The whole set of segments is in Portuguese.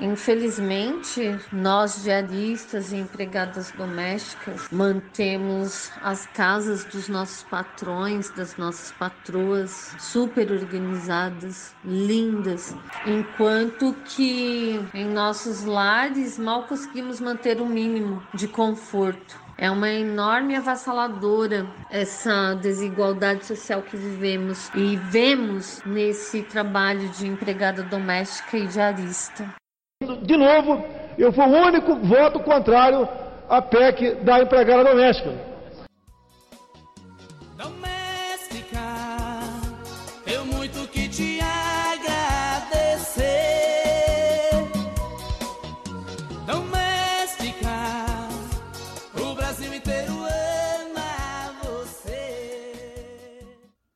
Infelizmente, nós diaristas e empregadas domésticas mantemos as casas dos nossos patrões, das nossas patroas super organizadas, lindas, enquanto que em nossos lares mal conseguimos manter o um mínimo de conforto. É uma enorme avassaladora essa desigualdade social que vivemos e vemos nesse trabalho de empregada doméstica e diarista. De novo, eu fui o único voto contrário à PEC da empregada doméstica. Doméstica, eu muito que te agradecer. Doméstica, o Brasil inteiro ama você.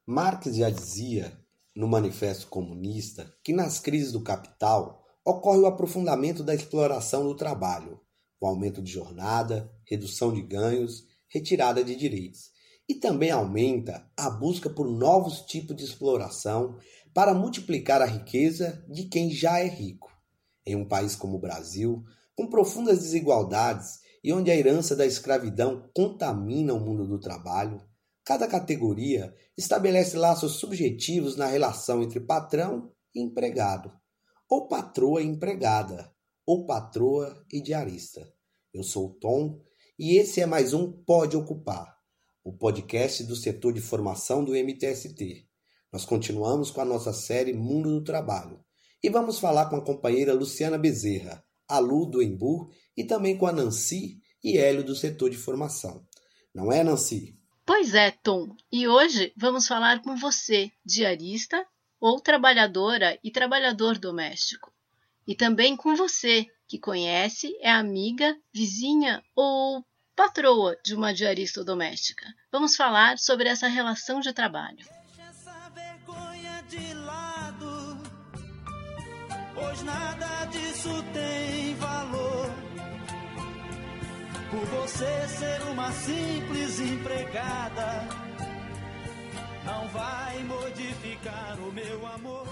Marx já dizia no Manifesto Comunista que nas crises do capital ocorre o aprofundamento da exploração do trabalho, o aumento de jornada, redução de ganhos, retirada de direitos. E também aumenta a busca por novos tipos de exploração para multiplicar a riqueza de quem já é rico. Em um país como o Brasil, com profundas desigualdades e onde a herança da escravidão contamina o mundo do trabalho, cada categoria estabelece laços subjetivos na relação entre patrão e empregado ou patroa empregada, ou patroa e diarista. Eu sou o Tom e esse é mais um Pode Ocupar, o podcast do setor de formação do MTST. Nós continuamos com a nossa série Mundo do Trabalho e vamos falar com a companheira Luciana Bezerra, a Lu do Embu e também com a Nancy e Hélio do setor de formação. Não é, Nancy? Pois é, Tom. E hoje vamos falar com você, diarista ou trabalhadora e trabalhador doméstico. E também com você, que conhece, é amiga, vizinha ou patroa de uma diarista doméstica. Vamos falar sobre essa relação de trabalho. Deixa essa vergonha de lado, pois nada disso tem valor. Por você ser uma simples empregada vai modificar o meu amor.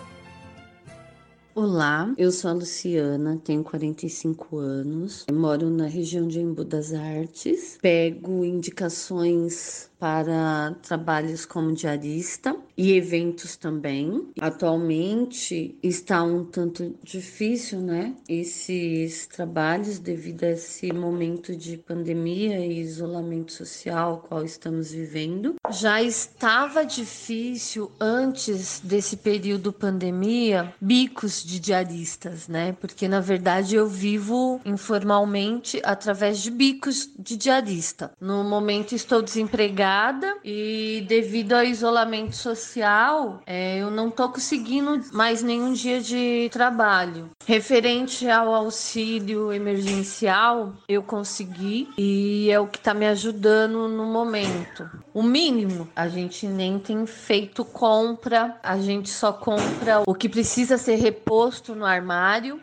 Olá, eu sou a Luciana, tenho 45 anos, moro na região de Embu das Artes, pego indicações para trabalhos como diarista e eventos também. Atualmente está um tanto difícil, né? Esses trabalhos devido a esse momento de pandemia e isolamento social qual estamos vivendo. Já estava difícil antes desse período pandemia, bicos de diaristas, né? Porque na verdade eu vivo informalmente através de bicos de diarista. No momento estou desempregada e devido ao isolamento social, é, eu não tô conseguindo mais nenhum dia de trabalho. Referente ao auxílio emergencial, eu consegui e é o que está me ajudando no momento. O mínimo, a gente nem tem feito compra, a gente só compra o que precisa ser reposto no armário.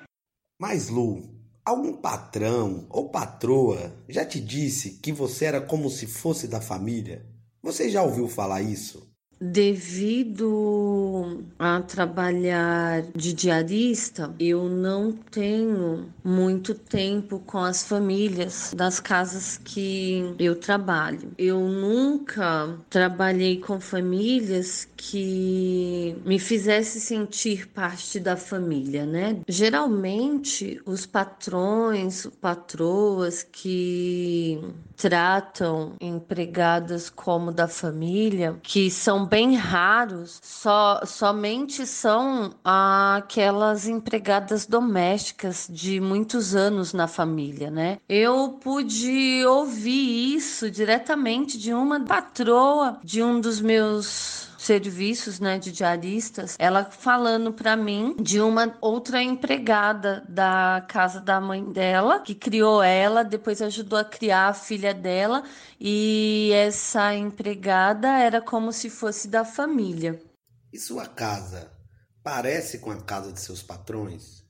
Mas Lu, Algum patrão ou patroa já te disse que você era como se fosse da família? Você já ouviu falar isso? Devido a trabalhar de diarista, eu não tenho muito tempo com as famílias das casas que eu trabalho. Eu nunca trabalhei com famílias que me fizesse sentir parte da família, né? Geralmente, os patrões, patroas que tratam empregadas como da família, que são bem raros, só somente são aquelas empregadas domésticas de muitos anos na família, né? Eu pude ouvir isso diretamente de uma patroa de um dos meus serviços, né, de diaristas, ela falando para mim de uma outra empregada da casa da mãe dela, que criou ela, depois ajudou a criar a filha dela, e essa empregada era como se fosse da família. E sua casa parece com a casa de seus patrões?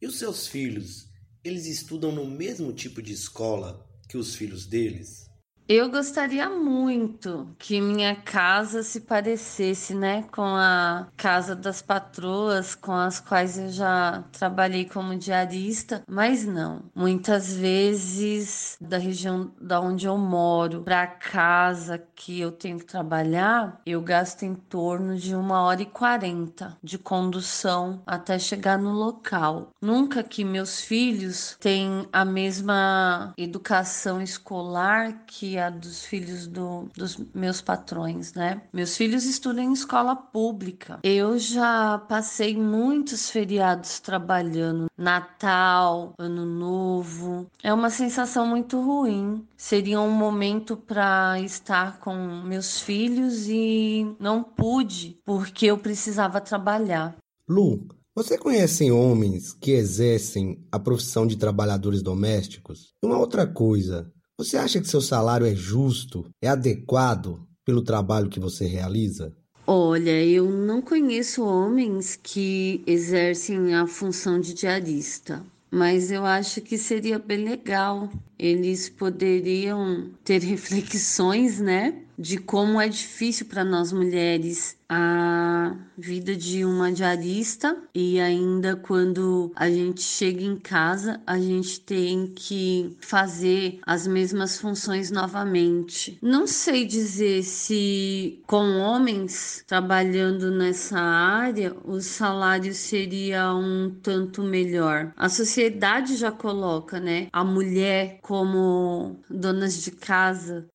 E os seus filhos, eles estudam no mesmo tipo de escola que os filhos deles? Eu gostaria muito que minha casa se parecesse, né, com a casa das patroas com as quais eu já trabalhei como diarista, mas não. Muitas vezes da região da onde eu moro para a casa que eu tenho que trabalhar, eu gasto em torno de uma hora e quarenta de condução até chegar no local. Nunca que meus filhos têm a mesma educação escolar que dos filhos do, dos meus patrões, né? Meus filhos estudam em escola pública. Eu já passei muitos feriados trabalhando, Natal, Ano Novo. É uma sensação muito ruim. Seria um momento para estar com meus filhos e não pude porque eu precisava trabalhar. Lu, você conhece homens que exercem a profissão de trabalhadores domésticos? Uma outra coisa, você acha que seu salário é justo, é adequado pelo trabalho que você realiza? Olha, eu não conheço homens que exercem a função de diarista, mas eu acho que seria bem legal. Eles poderiam ter reflexões, né, de como é difícil para nós mulheres a vida de uma diarista e ainda quando a gente chega em casa, a gente tem que fazer as mesmas funções novamente. Não sei dizer se com homens trabalhando nessa área o salário seria um tanto melhor. A sociedade já coloca, né, a mulher como donas de casa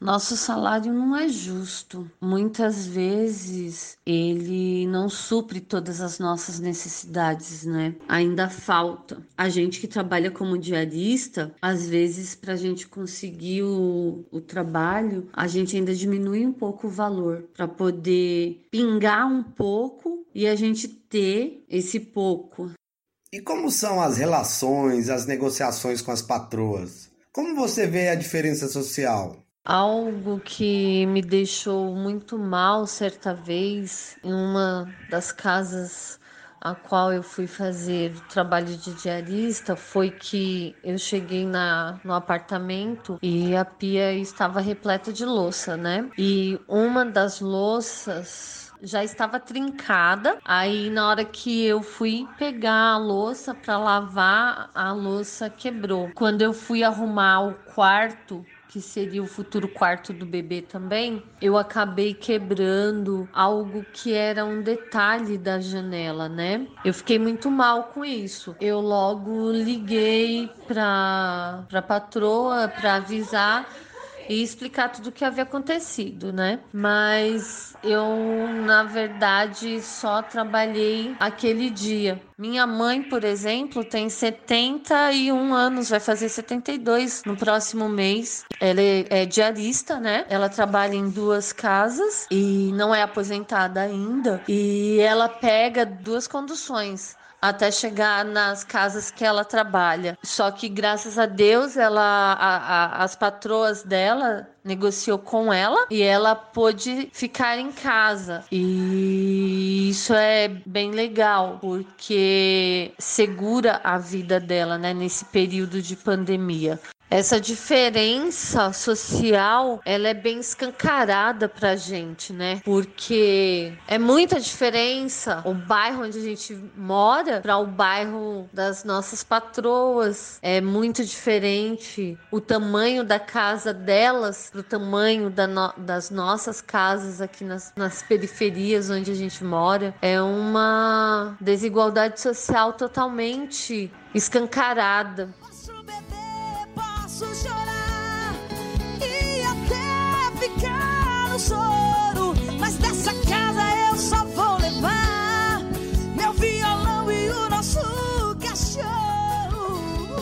nosso salário não é justo. Muitas vezes ele não supre todas as nossas necessidades, né? Ainda falta. A gente que trabalha como diarista, às vezes, para a gente conseguir o, o trabalho, a gente ainda diminui um pouco o valor para poder pingar um pouco e a gente ter esse pouco. E como são as relações, as negociações com as patroas? Como você vê a diferença social? Algo que me deixou muito mal certa vez em uma das casas a qual eu fui fazer trabalho de diarista foi que eu cheguei na, no apartamento e a pia estava repleta de louça, né? E uma das louças já estava trincada. Aí na hora que eu fui pegar a louça para lavar, a louça quebrou. Quando eu fui arrumar o quarto, que seria o futuro quarto do bebê também, eu acabei quebrando algo que era um detalhe da janela, né? Eu fiquei muito mal com isso. Eu logo liguei para para patroa para avisar e explicar tudo o que havia acontecido, né? Mas eu, na verdade, só trabalhei aquele dia. Minha mãe, por exemplo, tem 71 anos, vai fazer 72 no próximo mês. Ela é, é diarista, né? Ela trabalha em duas casas e não é aposentada ainda. E ela pega duas conduções até chegar nas casas que ela trabalha. Só que graças a Deus, ela, a, a, as patroas dela negociou com ela e ela pôde ficar em casa. E isso é bem legal, porque segura a vida dela, né, nesse período de pandemia. Essa diferença social, ela é bem escancarada pra gente, né? Porque é muita diferença o bairro onde a gente mora para o bairro das nossas patroas. É muito diferente o tamanho da casa delas pro tamanho da no das nossas casas aqui nas, nas periferias onde a gente mora. É uma desigualdade social totalmente escancarada posso chorar e até ficar no choro, mas dessa casa eu só vou levar meu violão e o nosso cachorro.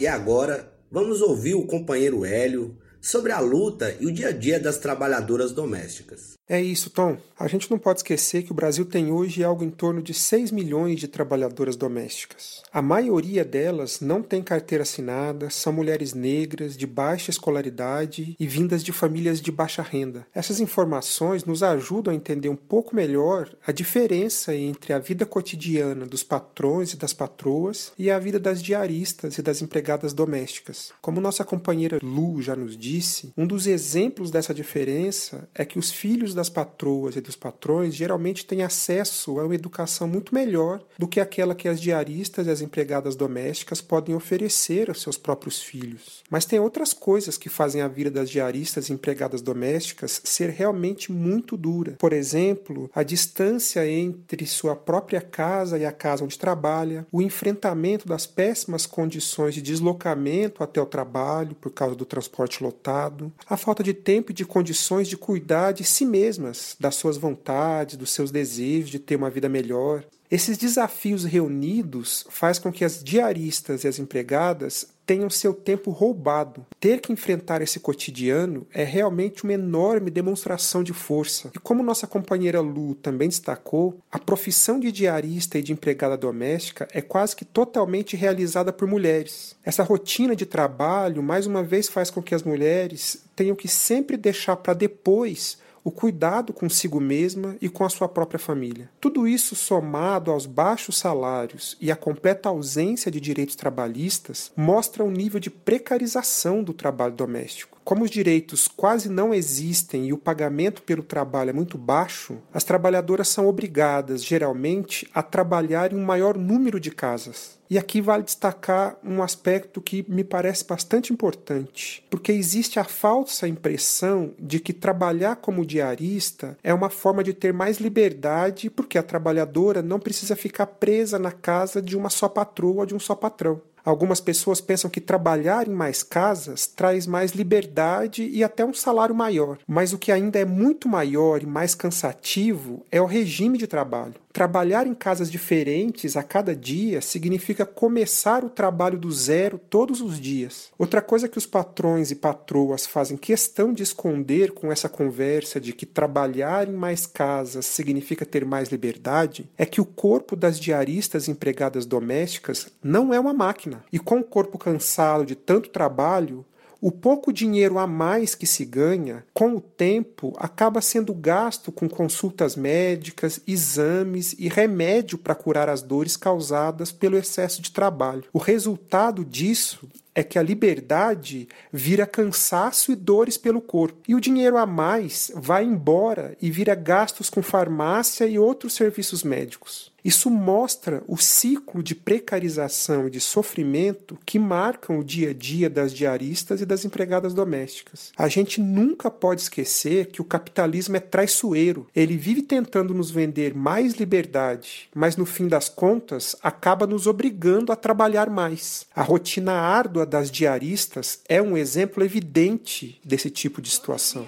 E agora vamos ouvir o companheiro Hélio sobre a luta e o dia a dia das trabalhadoras domésticas. É isso, Tom. A gente não pode esquecer que o Brasil tem hoje algo em torno de 6 milhões de trabalhadoras domésticas. A maioria delas não tem carteira assinada, são mulheres negras, de baixa escolaridade e vindas de famílias de baixa renda. Essas informações nos ajudam a entender um pouco melhor a diferença entre a vida cotidiana dos patrões e das patroas e a vida das diaristas e das empregadas domésticas. Como nossa companheira Lu já nos disse, um dos exemplos dessa diferença é que os filhos das patroas e dos patrões geralmente têm acesso a uma educação muito melhor do que aquela que as diaristas e as empregadas domésticas podem oferecer aos seus próprios filhos. Mas tem outras coisas que fazem a vida das diaristas e empregadas domésticas ser realmente muito dura. Por exemplo, a distância entre sua própria casa e a casa onde trabalha, o enfrentamento das péssimas condições de deslocamento até o trabalho por causa do transporte lotado, a falta de tempo e de condições de cuidar de si mesmas, das suas vontades, dos seus desejos de ter uma vida melhor. Esses desafios reunidos faz com que as diaristas e as empregadas tenham seu tempo roubado. Ter que enfrentar esse cotidiano é realmente uma enorme demonstração de força. E como nossa companheira Lu também destacou, a profissão de diarista e de empregada doméstica é quase que totalmente realizada por mulheres. Essa rotina de trabalho, mais uma vez, faz com que as mulheres tenham que sempre deixar para depois o cuidado consigo mesma e com a sua própria família. Tudo isso somado aos baixos salários e à completa ausência de direitos trabalhistas mostra um nível de precarização do trabalho doméstico. Como os direitos quase não existem e o pagamento pelo trabalho é muito baixo, as trabalhadoras são obrigadas, geralmente, a trabalhar em um maior número de casas. E aqui vale destacar um aspecto que me parece bastante importante, porque existe a falsa impressão de que trabalhar como diarista é uma forma de ter mais liberdade, porque a trabalhadora não precisa ficar presa na casa de uma só patroa ou de um só patrão. Algumas pessoas pensam que trabalhar em mais casas traz mais liberdade e até um salário maior, mas o que ainda é muito maior e mais cansativo é o regime de trabalho. Trabalhar em casas diferentes a cada dia significa começar o trabalho do zero todos os dias. Outra coisa que os patrões e patroas fazem questão de esconder com essa conversa de que trabalhar em mais casas significa ter mais liberdade é que o corpo das diaristas empregadas domésticas não é uma máquina. E com o corpo cansado de tanto trabalho, o pouco dinheiro a mais que se ganha, com o tempo, acaba sendo gasto com consultas médicas, exames e remédio para curar as dores causadas pelo excesso de trabalho. O resultado disso é que a liberdade vira cansaço e dores pelo corpo. E o dinheiro a mais vai embora e vira gastos com farmácia e outros serviços médicos. Isso mostra o ciclo de precarização e de sofrimento que marcam o dia a dia das diaristas e das empregadas domésticas. A gente nunca pode esquecer que o capitalismo é traiçoeiro. Ele vive tentando nos vender mais liberdade, mas no fim das contas acaba nos obrigando a trabalhar mais. A rotina árdua das diaristas é um exemplo evidente desse tipo de situação.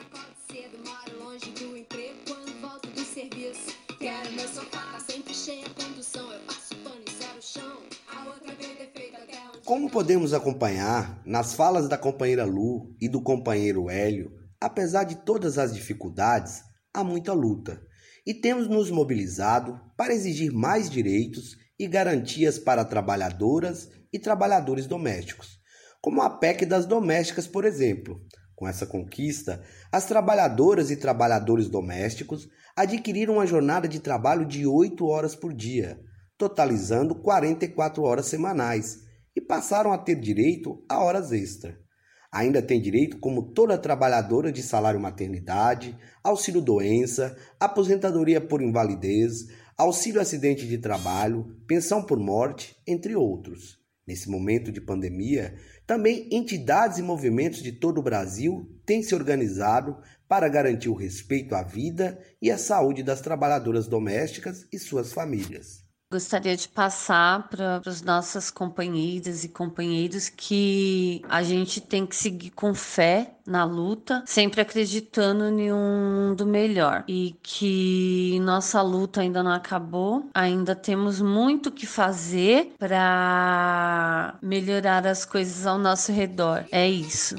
Como podemos acompanhar nas falas da companheira Lu e do companheiro Hélio, apesar de todas as dificuldades, há muita luta. E temos nos mobilizado para exigir mais direitos e garantias para trabalhadoras e trabalhadores domésticos, como a PEC das domésticas, por exemplo. Com essa conquista, as trabalhadoras e trabalhadores domésticos adquiriram uma jornada de trabalho de 8 horas por dia, totalizando 44 horas semanais e passaram a ter direito a horas extra. Ainda tem direito, como toda trabalhadora, de salário maternidade, auxílio doença, aposentadoria por invalidez, auxílio acidente de trabalho, pensão por morte, entre outros. Nesse momento de pandemia, também entidades e movimentos de todo o Brasil têm se organizado para garantir o respeito à vida e à saúde das trabalhadoras domésticas e suas famílias. Gostaria de passar para os nossas companheiras e companheiros que a gente tem que seguir com fé na luta, sempre acreditando em um mundo melhor e que nossa luta ainda não acabou, ainda temos muito que fazer para melhorar as coisas ao nosso redor. É isso.